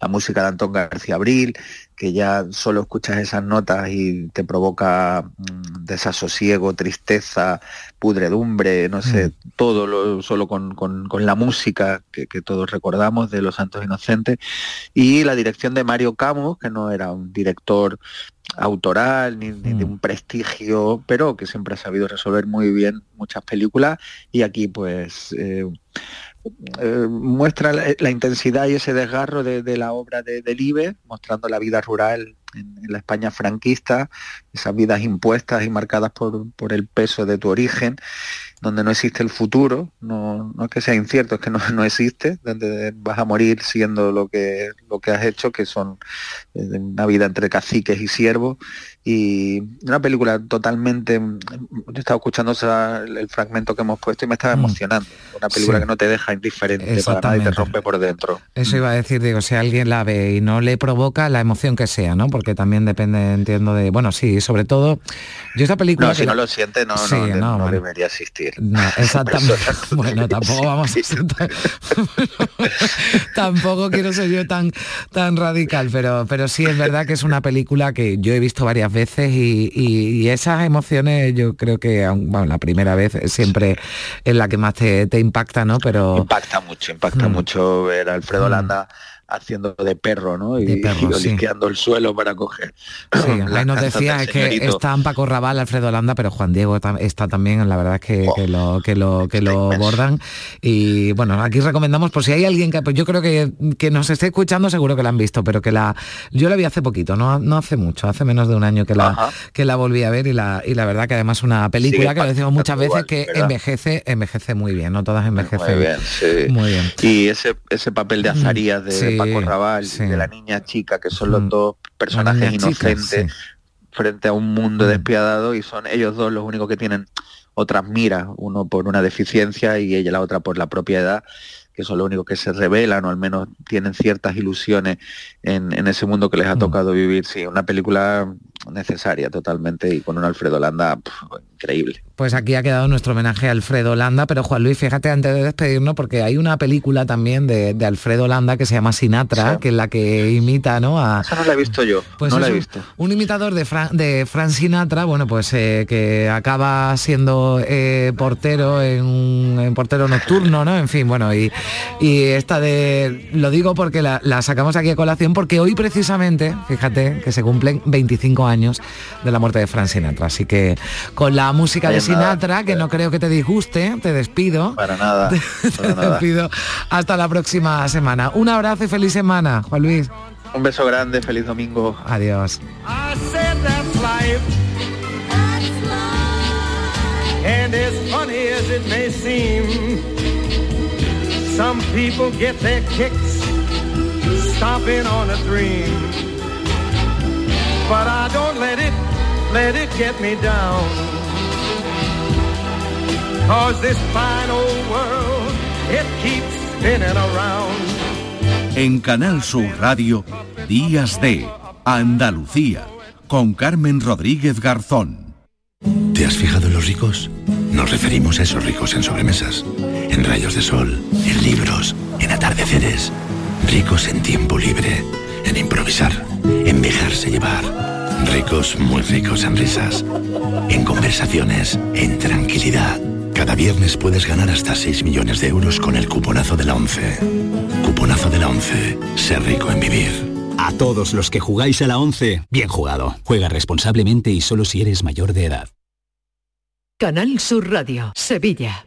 La música de Antón García Abril, que ya solo escuchas esas notas y te provoca mm, desasosiego, tristeza, pudredumbre, no sé, todo lo, solo con, con- con la música que, que todos recordamos de Los Santos Inocentes. Y la dirección de Mario Camus, que no era un director autoral ni, ni de un prestigio, pero que siempre ha sabido resolver muy bien muchas películas. Y aquí pues eh, eh, muestra la, intensidad y ese desgarro de, la obra de Delibes, mostrando la vida rural en, en la España franquista, esas vidas impuestas y marcadas por, por el peso de tu origen, donde no existe el futuro, no, no es que sea incierto, es que no, [LAUGHS] no existe, donde vas a morir siendo lo que, lo que has hecho, que son eh, una vida entre caciques y siervos, y una película totalmente, yo estaba escuchando el fragmento que hemos puesto y me estaba emocionando, una película Sí. que no te deja indiferente para nada y te rompe por dentro. Eso iba a decir, digo, si alguien la ve y no le provoca la emoción que sea, ¿no? Porque también depende, entiendo, de. Bueno, sí, sobre todo. Yo esta película. No, si la- no lo siente, no, Sí, no, no, no bueno. debería existir. No, exactamente. Bueno, tampoco vamos a ser tan- [LAUGHS] tampoco quiero ser yo tan tan radical, pero pero sí es verdad que es una película que yo he visto varias veces y, y- y esas emociones yo creo que bueno, la primera vez siempre es la que más te, te impacta, ¿no? Pero Impacta mucho, impacta Mm. mucho ver a Alfredo Landa haciendo de perro, ¿no? Y, De perro, y sí. olisqueando el suelo para coger. Sí, [LAUGHS] ahí nos decía es que están Paco Raval, Alfredo Landa, pero Juan Diego tam- está también, la verdad es que, que lo que lo que lo bordan. Y bueno, aquí recomendamos, por si hay alguien que pues yo creo que, que nos esté escuchando, seguro que la han visto, pero que la yo la vi hace poquito, no, no hace mucho, hace menos de un año que la que la volví a ver y la y la verdad que además una película que lo decimos muchas veces que ¿verdad? envejece, envejece muy bien, no todas envejecen. Muy bien, sí. Muy bien. Y ese, ese papel de Azarías, de Paco Raval, sí. y de la niña chica, que son los dos La personajes chica, inocentes frente a un mundo despiadado y son ellos dos los únicos que tienen otras miras, uno por una deficiencia y ella la otra por la propia edad, que son los únicos que se revelan o al menos tienen ciertas ilusiones en, en ese mundo que les ha tocado vivir. Sí, una película necesaria totalmente y con un Alfredo Landa pf, increíble. Pues aquí ha quedado nuestro homenaje a Alfredo Landa, pero Juan Luis, fíjate antes de despedirnos, porque hay una película también de, Alfredo Landa que se llama Sinatra, que es la que imita, ¿no? A, Esa no la he visto yo, pues no la he visto. Un imitador de, Fran, de Frank Sinatra, bueno, pues eh, que acaba siendo eh, portero en, un portero nocturno, ¿no? En fin, bueno, y, y esta de, lo digo porque la, la sacamos aquí a colación, porque hoy precisamente, fíjate, que se cumplen 25 años de la muerte de Frank Sinatra, así que con la música de Sinatra, que no creo que te disguste, te despido. Para nada. [LAUGHS] te despido. Hasta la próxima semana. Un abrazo y feliz semana, Juan Luis. Un beso grande, feliz domingo. Adiós. And as funny as it may seem, some people get their kicks stomping on a dream. But I don't let it, let it get me down. Cause this fine old world, it keeps spinning around. En Canal Sur Radio, Días de Andalucía, con Carmen Rodríguez Garzón. ¿Te has fijado en los ricos? Nos referimos a esos ricos en sobremesas, en rayos de sol, en libros, en atardeceres. Ricos en tiempo libre, en improvisar, en dejarse llevar. Ricos, muy ricos en risas, en conversaciones, en tranquilidad. Cada viernes puedes ganar hasta 6 millones de euros con el cuponazo de la 11. Cuponazo de la 11. Ser rico en vivir. A todos los que jugáis a la 11, bien jugado. Juega responsablemente y solo si eres mayor de edad. Canal Sur Radio, Sevilla.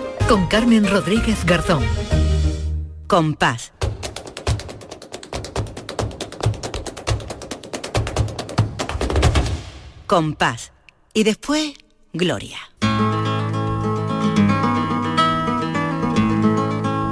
con Carmen Rodríguez Garzón. Compás. Compás. Y después, Gloria.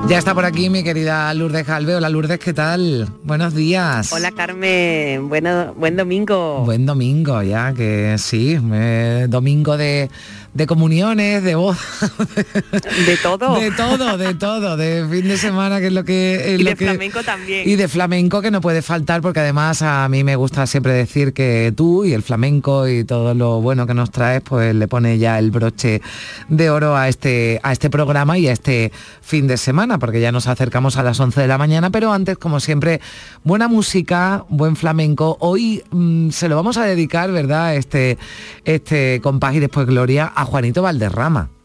Ya está por aquí mi querida Lourdes Calve. Hola Lourdes, ¿qué tal? Buenos días. Hola Carmen, bueno, buen domingo. Buen domingo, ya que sí, eh, domingo de, de comuniones, de voz. [LAUGHS] De todo. De todo, de todo, de fin de semana, que es lo que... Es y lo de que- flamenco también. Y de flamenco que no puede faltar porque además a mí me gusta siempre decir que tú y el flamenco y todo lo bueno que nos traes pues le pone ya el broche de oro a este, a este programa y a este fin de semana porque ya nos acercamos a las 11 de la mañana pero antes como siempre buena música, buen flamenco. Hoy mm, se lo vamos a dedicar, ¿verdad? Este, este compás y después Gloria a Juanito Valderrama.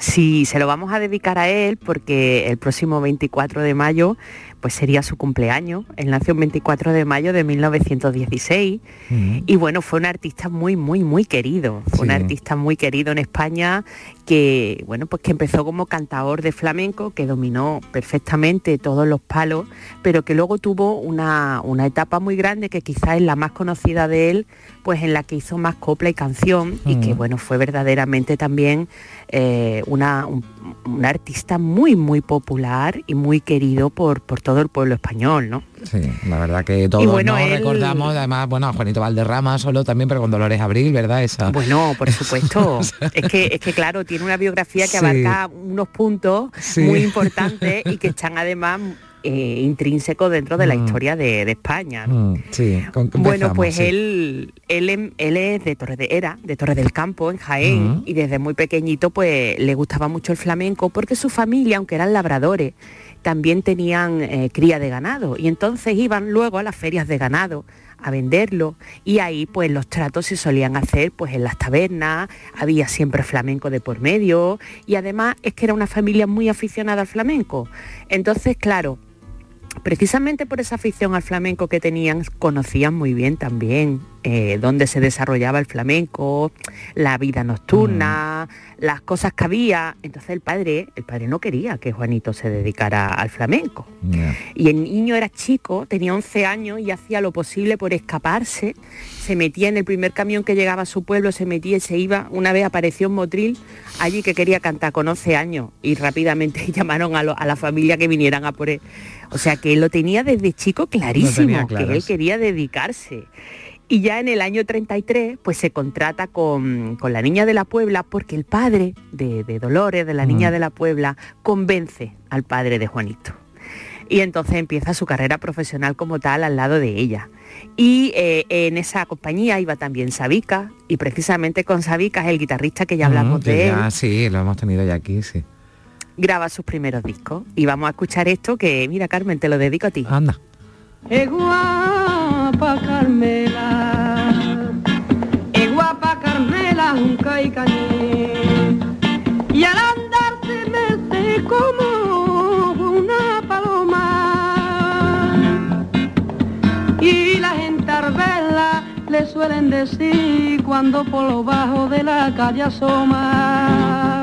Sí, se lo vamos a dedicar a él porque el próximo 24 de mayo pues sería su cumpleaños. Él nació el 24 de mayo de 1916 y bueno, fue un artista muy, muy, muy querido. Fue un artista muy querido en España que, bueno, pues que empezó como cantador de flamenco, que dominó perfectamente todos los palos, pero que luego tuvo una, una etapa muy grande que quizás es la más conocida de él, pues en la que hizo más copla y canción y que, bueno, fue verdaderamente también eh, una, un, un artista muy, muy popular y muy querido por, por todo el pueblo español, ¿no? Sí, la verdad que todos bueno, nos él- recordamos, además, bueno, a Juanito Valderrama solo también, pero con Dolores Abril, ¿verdad? Esa. Bueno, por supuesto. [LAUGHS] es que es que claro, tiene una biografía que Sí. abarca unos puntos Sí. muy importantes y que están además eh, intrínsecos dentro de la Mm. historia de, de España. ¿no? Mm, sí, con Bueno, pues Sí. él, él, em- él es de Torre de, era de Torre del Campo, en Jaén, Ujú. y desde muy pequeñito pues le gustaba mucho el flamenco porque su familia, aunque eran labradores, también tenían eh, cría de ganado y entonces iban luego a las ferias de ganado a venderlo y ahí pues los tratos se solían hacer pues en las tabernas, había siempre flamenco de por medio y además es que era una familia muy aficionada al flamenco. Entonces, claro, precisamente por esa afición al flamenco que tenían, conocían muy bien también eh, dónde se desarrollaba el flamenco, la vida nocturna, Mm. las cosas que había. Entonces el padre, el padre no quería que Juanito se dedicara al flamenco. Y el niño era chico, tenía 11 años y hacía lo posible por escaparse. Se metía en el primer camión que llegaba a su pueblo, se metía y se iba. Una vez apareció un motril allí que quería cantar con 11 años y rápidamente [LAUGHS] llamaron a, lo- a la familia que vinieran a por él. O sea que él lo tenía desde chico clarísimo, que él quería dedicarse. Y ya en el año 33, pues se contrata con, con la Niña de la Puebla porque el padre de, de Dolores, de la Niña Mm. de la Puebla, convence al padre de Juanito. Y entonces empieza su carrera profesional como tal al lado de ella. Y eh, en esa compañía iba también Sabica, y precisamente con Sabica es el guitarrista que ya hablamos Mm, que de él, sí, lo hemos tenido ya aquí, sí. Graba sus primeros discos. Y vamos a escuchar esto que, mira Carmen, te lo dedico a ti. Anda. Es guapa Carmela, es guapa Carmela, junca y cañé. Y al andar se mece como una paloma. Y la gente arbela le suelen decir cuando por lo bajo de la calle asoma.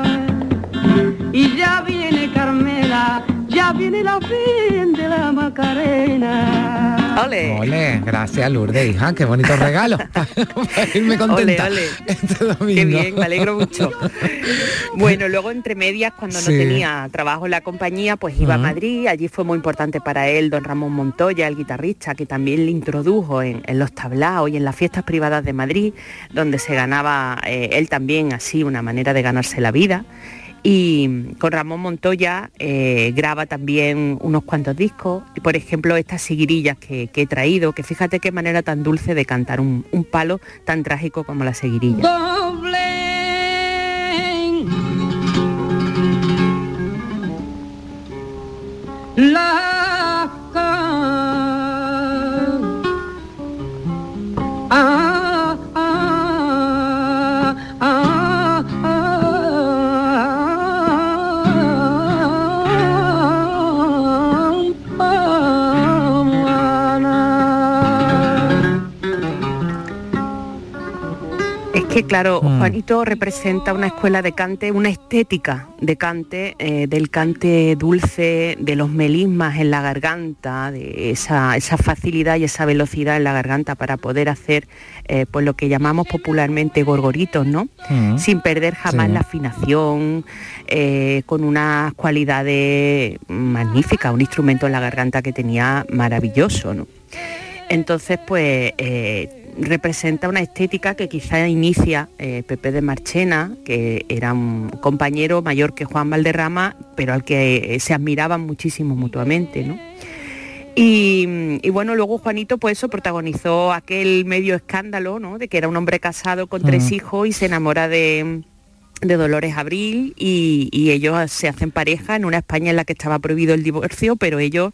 Y ya viene Carmela, ya viene la fin de la Macarena. ¡Ole! Ole, gracias Lourdes, hija, qué bonito regalo. Para [LAUGHS] [LAUGHS] irme contenta. Ole, ole. este domingo. Qué bien, me alegro mucho. Bueno, luego entre medias, cuando Sí. no tenía trabajo en la compañía, pues iba a. Madrid, allí fue muy importante para él don Ramón Montoya, el guitarrista, que también le introdujo en, en los tablaos y en las fiestas privadas de Madrid, donde se ganaba eh, él también así una manera de ganarse la vida. Y con Ramón Montoya eh, graba también unos cuantos discos, y por ejemplo estas seguirillas que, he traído, que fíjate qué manera tan dulce de cantar un, palo tan trágico como la seguirilla. Que claro, Mm. Juanito representa una escuela de cante, una estética de cante, eh, del cante dulce, de los melismas en la garganta, de esa, esa facilidad y esa velocidad en la garganta para poder hacer eh, pues lo que llamamos popularmente gorgoritos, ¿no? Mm. Sin perder jamás Sí. la afinación, eh, con unas cualidades magníficas, un instrumento en la garganta que tenía maravilloso, ¿no? Entonces, pues eh, representa una estética que quizá inicia eh, Pepe de Marchena, que era un compañero mayor que Juan Valderrama, pero al que eh, se admiraban muchísimo mutuamente, ¿no? Y, y bueno, luego Juanito pues eso protagonizó aquel medio escándalo, ¿no? De que era un hombre casado con tres Mm. hijos y se enamora de, de Dolores Abril y, y ellos se hacen pareja en una España en la que estaba prohibido el divorcio, pero ellos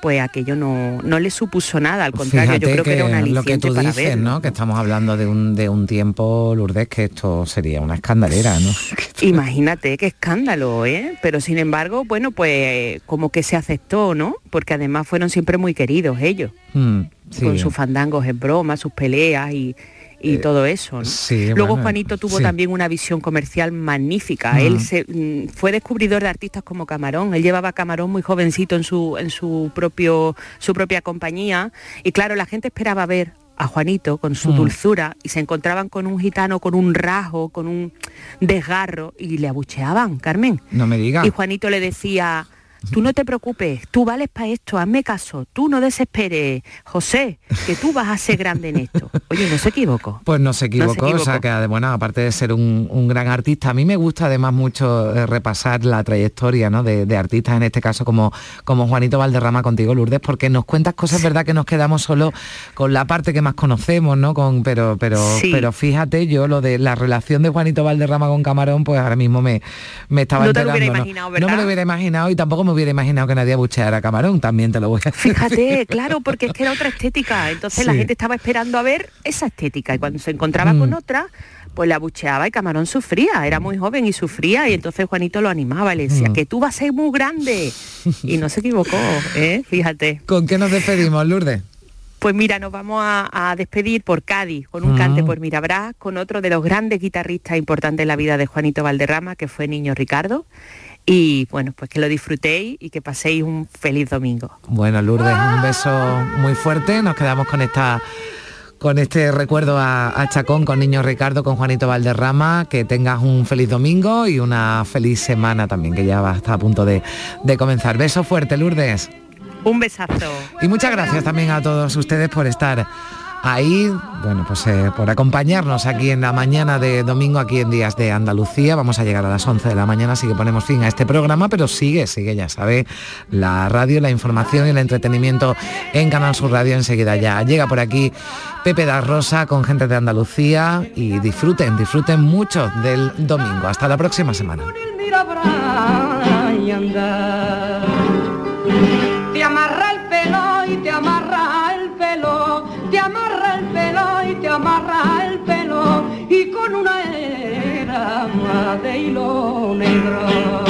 pues aquello no, no le supuso nada, al contrario, yo creo que, era una lo que tú para dices, verlo. ¿no? Que estamos hablando de un, de un tiempo, Lourdes, que esto sería una escandalera, ¿no? [LAUGHS] Imagínate qué escándalo, ¿eh? Pero sin embargo, bueno, pues como que se aceptó, ¿no? Porque además fueron siempre muy queridos ellos, Mm, sí. con sus fandangos en broma, sus peleas y, y todo eso. ¿no? Eh, sí, Luego bueno, Juanito tuvo sí. también una visión comercial magnífica. Él se, mm, fue descubridor de artistas como Camarón. Él llevaba a Camarón muy jovencito en su, en su propio, su propia compañía. Y claro, la gente esperaba ver a Juanito con su Mm. dulzura y se encontraban con un gitano con un rasgo, con un desgarro y le abucheaban, Carmen. No me digas. Y Juanito le decía, tú no te preocupes, tú vales para esto, hazme caso, tú no desesperes, José, que tú vas a ser grande en esto. Oye, no se equivocó. Pues no se equivocó, o sea que bueno, aparte de ser un, un gran artista, a mí me gusta además mucho eh, repasar la trayectoria ¿no? de, de artistas, en este caso como, como Juanito Valderrama contigo, Lourdes, porque nos cuentas cosas, verdad que nos quedamos solo con la parte que más conocemos, ¿no? Con, pero, pero, Sí. pero fíjate, yo lo de la relación de Juanito Valderrama con Camarón, pues ahora mismo me, me estaba No te lo hubiera enterando, imaginado, No me lo ¿verdad? hubiera imaginado y tampoco me me hubiera imaginado que nadie abucheara a Camarón, también te lo voy a [LAUGHS] decir. Fíjate, claro, porque es que era otra estética. Entonces la gente estaba esperando a ver esa estética y cuando se encontraba con Mm. otra, pues la bucheaba y Camarón sufría, era muy joven y sufría y entonces Juanito lo animaba le decía Mm. que tú vas a ser muy grande. Y no se equivocó, ¿eh? Fíjate. ¿Con qué nos despedimos, Lourdes? Pues mira, nos vamos a, a despedir por Cádiz, con un Mm. cante por Mirabrás, con otro de los grandes guitarristas importantes en la vida de Juanito Valderrama, que fue Niño Ricardo. Y bueno, pues que lo disfrutéis y que paséis un feliz domingo. Bueno, Lourdes, un beso muy fuerte. Nos quedamos con esta con este recuerdo a, a Chacón, con Niño Ricardo, con Juanito Valderrama. Que tengas un feliz domingo y una feliz semana también, que ya va está a punto de, de comenzar. Beso fuerte, Lourdes. Un besazo. Y muchas gracias también a todos ustedes por estar ahí, bueno, pues eh, por acompañarnos aquí en la mañana de domingo, aquí en Días de Andalucía. Vamos a llegar a las 11 de la mañana, así que ponemos fin a este programa, pero sigue, sigue, ya sabe, la radio, la información y el entretenimiento en Canal Sur Radio. Enseguida ya llega por aquí Pepe da Rosa con gente de Andalucía y disfruten, disfruten mucho del domingo. Hasta la próxima semana. De hilo negro.